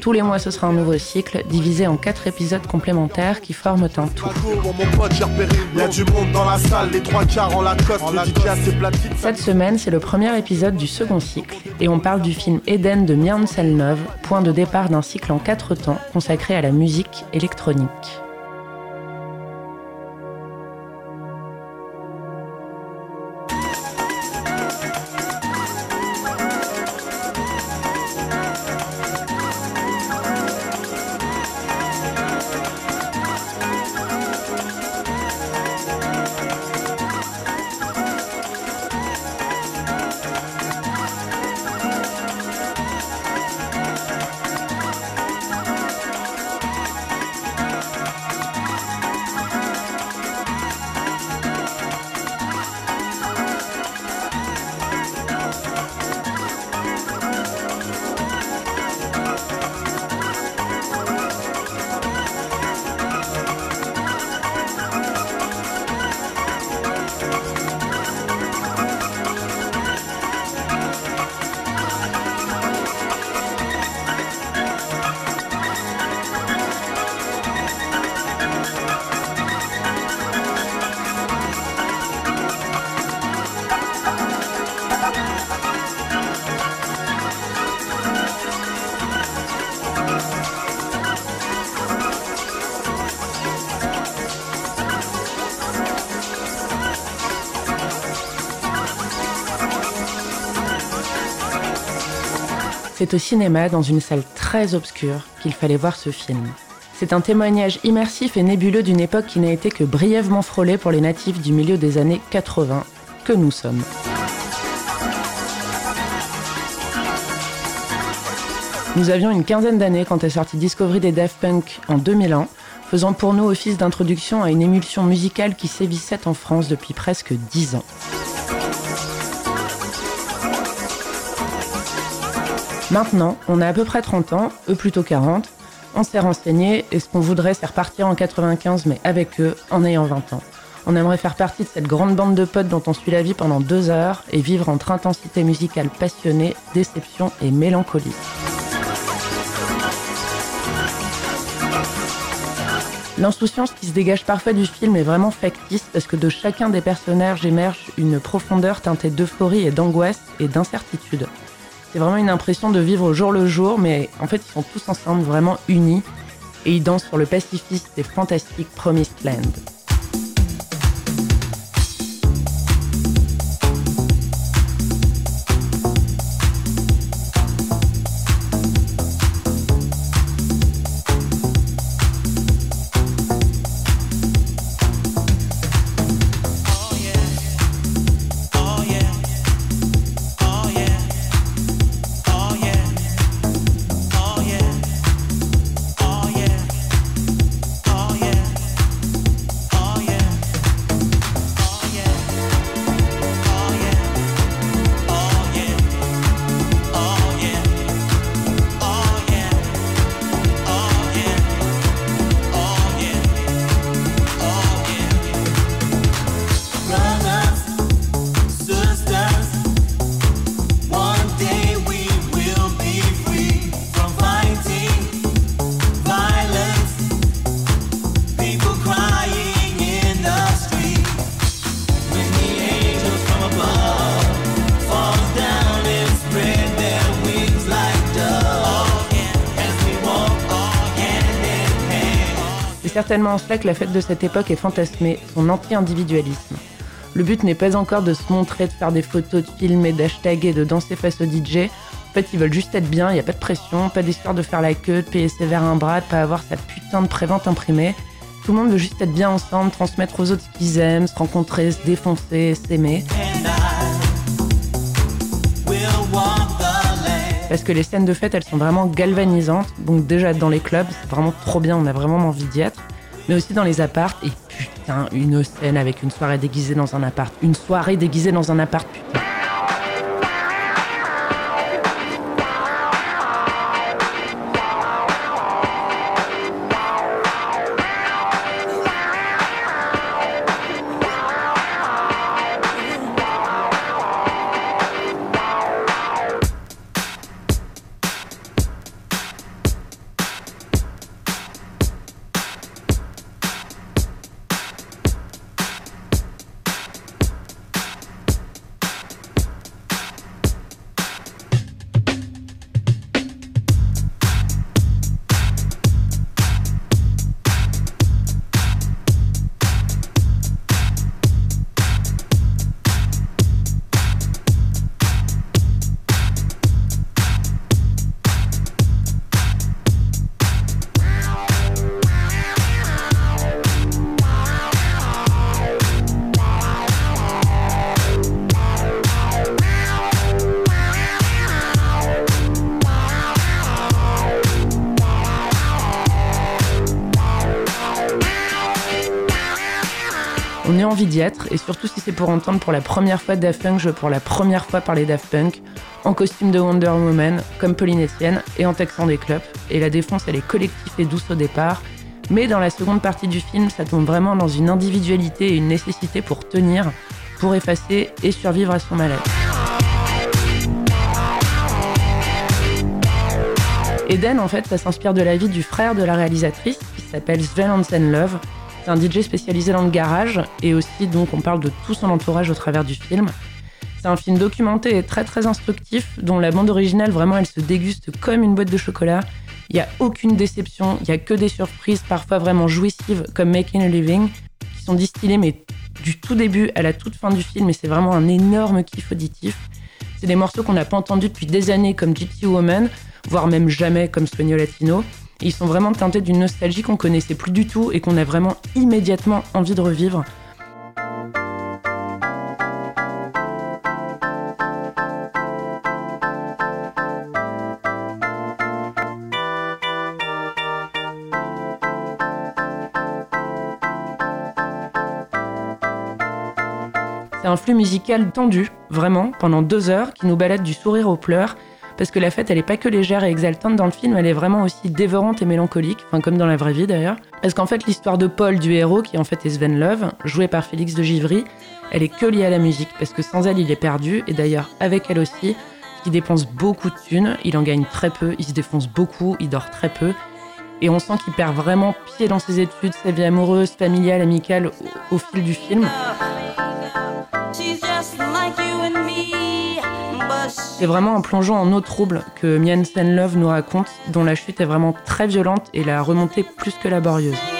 Tous les mois, ce sera un nouveau cycle, divisé en quatre épisodes complémentaires qui forment un tout. Cette semaine, c'est le premier épisode du second cycle, et on parle du film Eden de Mian Selnov, point de départ d'un cycle en quatre temps consacré à la musique électronique. C'est au cinéma, dans une salle très obscure, qu'il fallait voir ce film. C'est un témoignage immersif et nébuleux d'une époque qui n'a été que brièvement frôlée pour les natifs du milieu des années 80, que nous sommes. Nous avions une quinzaine d'années quand est sorti Discovery des Daft Punk en 2001, faisant pour nous office d'introduction à une émulsion musicale qui sévissait en France depuis presque dix ans. Maintenant, on a à peu près 30 ans, eux plutôt 40. On s'est renseigné et ce qu'on voudrait, c'est repartir en 95, mais avec eux, en ayant 20 ans. On aimerait faire partie de cette grande bande de potes dont on suit la vie pendant deux heures et vivre entre intensité musicale passionnée, déception et mélancolie. L'insouciance qui se dégage parfois du film est vraiment factice parce que de chacun des personnages émerge une profondeur teintée d'euphorie et d'angoisse et d'incertitude. C'est vraiment une impression de vivre au jour le jour, mais en fait, ils sont tous ensemble vraiment unis et ils dansent sur le pacifiste et fantastique Promised Land. Certainement en cela que la fête de cette époque est fantasmée, son anti-individualisme. Le but n'est pas encore de se montrer, de faire des photos, de filmer, d'hashtaguer, de danser face au DJ. En fait, ils veulent juste être bien, il n'y a pas de pression, pas d'histoire de faire la queue, de payer ses verres un bras, de pas avoir sa putain de prévente imprimée. Tout le monde veut juste être bien ensemble, transmettre aux autres ce qu'ils aiment, se rencontrer, se défoncer, s'aimer. Parce que les scènes de fête, elles sont vraiment galvanisantes. Donc déjà dans les clubs, c'est vraiment trop bien, on a vraiment envie d'y être. Mais aussi dans les apparts. Et putain, une scène avec une soirée déguisée dans un appart. Une soirée déguisée dans un appart, putain. Envie d'y être, et surtout si c'est pour entendre pour la première fois Daft Punk jouer pour la première fois par les Daft Punk, en costume de Wonder Woman, comme Pauline Etienne, et en textant des clubs. Et la défonce, elle est collective et douce au départ, mais dans la seconde partie du film, ça tombe vraiment dans une individualité et une nécessité pour tenir, pour effacer et survivre à son mal-être. Eden, en fait, ça s'inspire de la vie du frère de la réalisatrice, qui s'appelle Sven Hansen Love, c'est un DJ spécialisé dans le garage et aussi donc on parle de tout son entourage au travers du film. C'est un film documenté et très très instructif dont la bande originale vraiment elle se déguste comme une boîte de chocolat. Il n'y a aucune déception, il n'y a que des surprises parfois vraiment jouissives comme Making a Living qui sont distillées mais du tout début à la toute fin du film et c'est vraiment un énorme kiff auditif. C'est des morceaux qu'on n'a pas entendus depuis des années comme Gypsy Woman, voire même jamais comme Sueño Latino ils sont vraiment teintés d'une nostalgie qu'on connaissait plus du tout et qu'on a vraiment immédiatement envie de revivre. C'est un flux musical tendu, vraiment, pendant deux heures, qui nous balade du sourire aux pleurs, parce que la fête, elle est pas que légère et exaltante dans le film, elle est vraiment aussi dévorante et mélancolique, enfin comme dans la vraie vie d'ailleurs. Parce qu'en fait, l'histoire de Paul, du héros, qui en fait est Sven Love, joué par Félix de Givry, elle est que liée à la musique, parce que sans elle, il est perdu, et d'ailleurs avec elle aussi, il dépense beaucoup de thunes, il en gagne très peu, il se défonce beaucoup, il dort très peu, et on sent qu'il perd vraiment pied dans ses études, sa vie amoureuse, familiale, amicale au, au fil du film. C'est vraiment en plongeant en eau trouble que Mian Sen Love nous raconte, dont la chute est vraiment très violente et la remontée plus que laborieuse.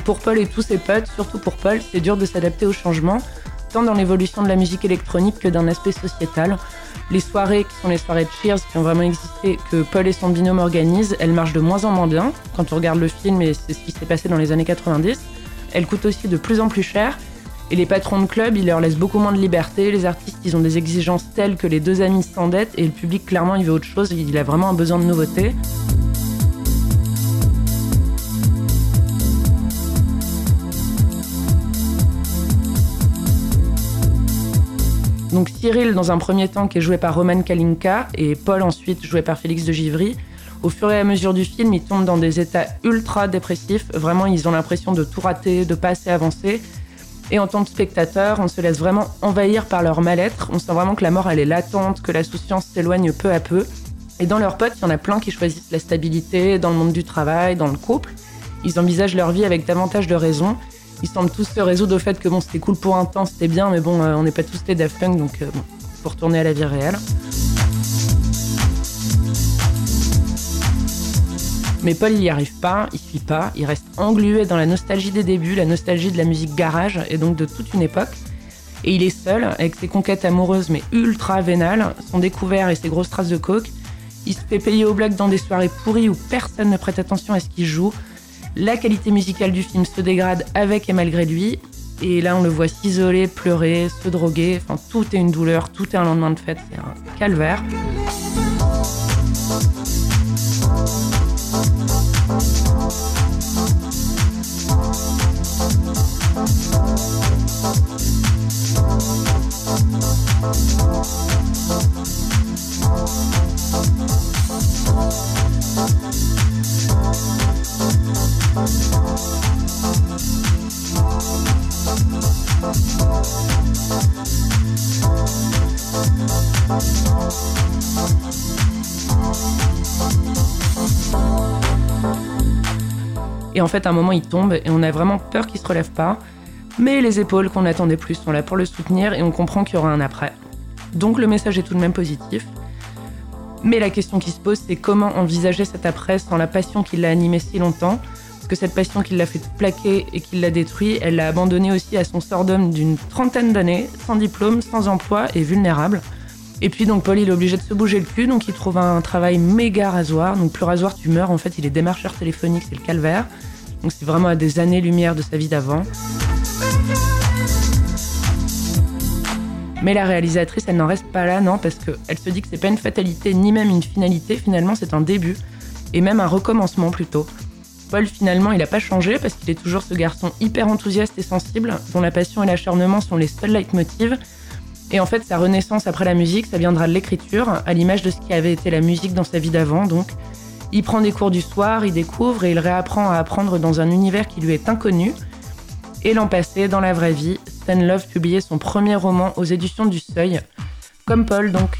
Pour Paul et tous ses potes, surtout pour Paul, c'est dur de s'adapter au changement, tant dans l'évolution de la musique électronique que d'un aspect sociétal. Les soirées, qui sont les soirées de Cheers, qui ont vraiment existé, que Paul et son binôme organisent, elles marchent de moins en moins bien. Quand on regarde le film, et c'est ce qui s'est passé dans les années 90, elles coûtent aussi de plus en plus cher. Et les patrons de club, ils leur laissent beaucoup moins de liberté. Les artistes, ils ont des exigences telles que les deux amis s'endettent et le public, clairement, il veut autre chose. Il a vraiment un besoin de nouveauté. Donc Cyril, dans un premier temps, qui est joué par Roman Kalinka, et Paul ensuite, joué par Félix de Givry. Au fur et à mesure du film, ils tombent dans des états ultra dépressifs. Vraiment, ils ont l'impression de tout rater, de pas assez avancer. Et en tant que spectateur, on se laisse vraiment envahir par leur mal-être. On sent vraiment que la mort, elle est latente, que la souciance s'éloigne peu à peu. Et dans leurs potes, il y en a plein qui choisissent la stabilité dans le monde du travail, dans le couple. Ils envisagent leur vie avec davantage de raison ils semblent tous se résoudre au fait que bon, c'était cool pour un temps, c'était bien, mais bon, euh, on n'est pas tous des Daft Punk, donc euh, bon, pour tourner à la vie réelle. Mais Paul il n'y arrive pas, il suit pas, il reste englué dans la nostalgie des débuts, la nostalgie de la musique garage et donc de toute une époque. Et il est seul, avec ses conquêtes amoureuses mais ultra vénales, son découvert et ses grosses traces de coke. Il se fait payer au black dans des soirées pourries où personne ne prête attention à ce qu'il joue. La qualité musicale du film se dégrade avec et malgré lui. Et là, on le voit s'isoler, pleurer, se droguer. Enfin, tout est une douleur, tout est un lendemain de fête. C'est un calvaire. Et en fait, à un moment, il tombe et on a vraiment peur qu'il se relève pas. Mais les épaules qu'on attendait plus sont là pour le soutenir et on comprend qu'il y aura un après. Donc le message est tout de même positif. Mais la question qui se pose, c'est comment envisager cet après sans la passion qui l'a animé si longtemps? Parce que cette passion qui l'a fait plaquer et qui l'a détruit, elle l'a abandonné aussi à son sort d'homme d'une trentaine d'années, sans diplôme, sans emploi et vulnérable. Et puis donc Paul il est obligé de se bouger le cul, donc il trouve un travail méga rasoir. Donc plus rasoir tu meurs, en fait il est démarcheur téléphonique, c'est le calvaire. Donc c'est vraiment à des années-lumière de sa vie d'avant. Mais la réalisatrice, elle n'en reste pas là, non, parce qu'elle se dit que c'est pas une fatalité ni même une finalité, finalement c'est un début, et même un recommencement plutôt. Paul, finalement, il n'a pas changé parce qu'il est toujours ce garçon hyper enthousiaste et sensible, dont la passion et l'acharnement sont les seuls leitmotivs. Et en fait, sa renaissance après la musique, ça viendra de l'écriture, à l'image de ce qui avait été la musique dans sa vie d'avant, donc. Il prend des cours du soir, il découvre et il réapprend à apprendre dans un univers qui lui est inconnu. Et l'an passé, dans la vraie vie, Stan Love publiait son premier roman aux éditions du Seuil. Comme Paul, donc.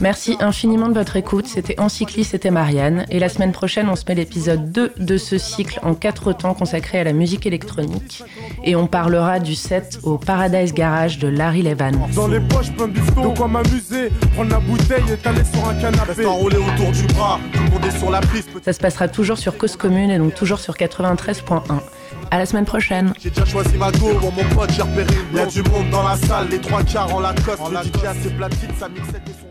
Merci infiniment de votre écoute. C'était Encycli, c'était Marianne. Et la semaine prochaine, on se met l'épisode 2 de ce cycle en quatre temps consacré à la musique électronique. Et on parlera du set au Paradise Garage de Larry Levan. Dans les poches, plein de quoi m'amuser. Prendre la bouteille et t'aller sur un canapé. autour du bras, tout le monde est sur la piste. Ça se passera toujours sur Cause Commune et donc toujours sur 93.1. À la semaine prochaine. J'ai déjà choisi ma go, mon pote, j'ai repéré. Il y a du monde dans la salle, les trois quarts en la coste. Le DJ a ses platines, sa mixette et son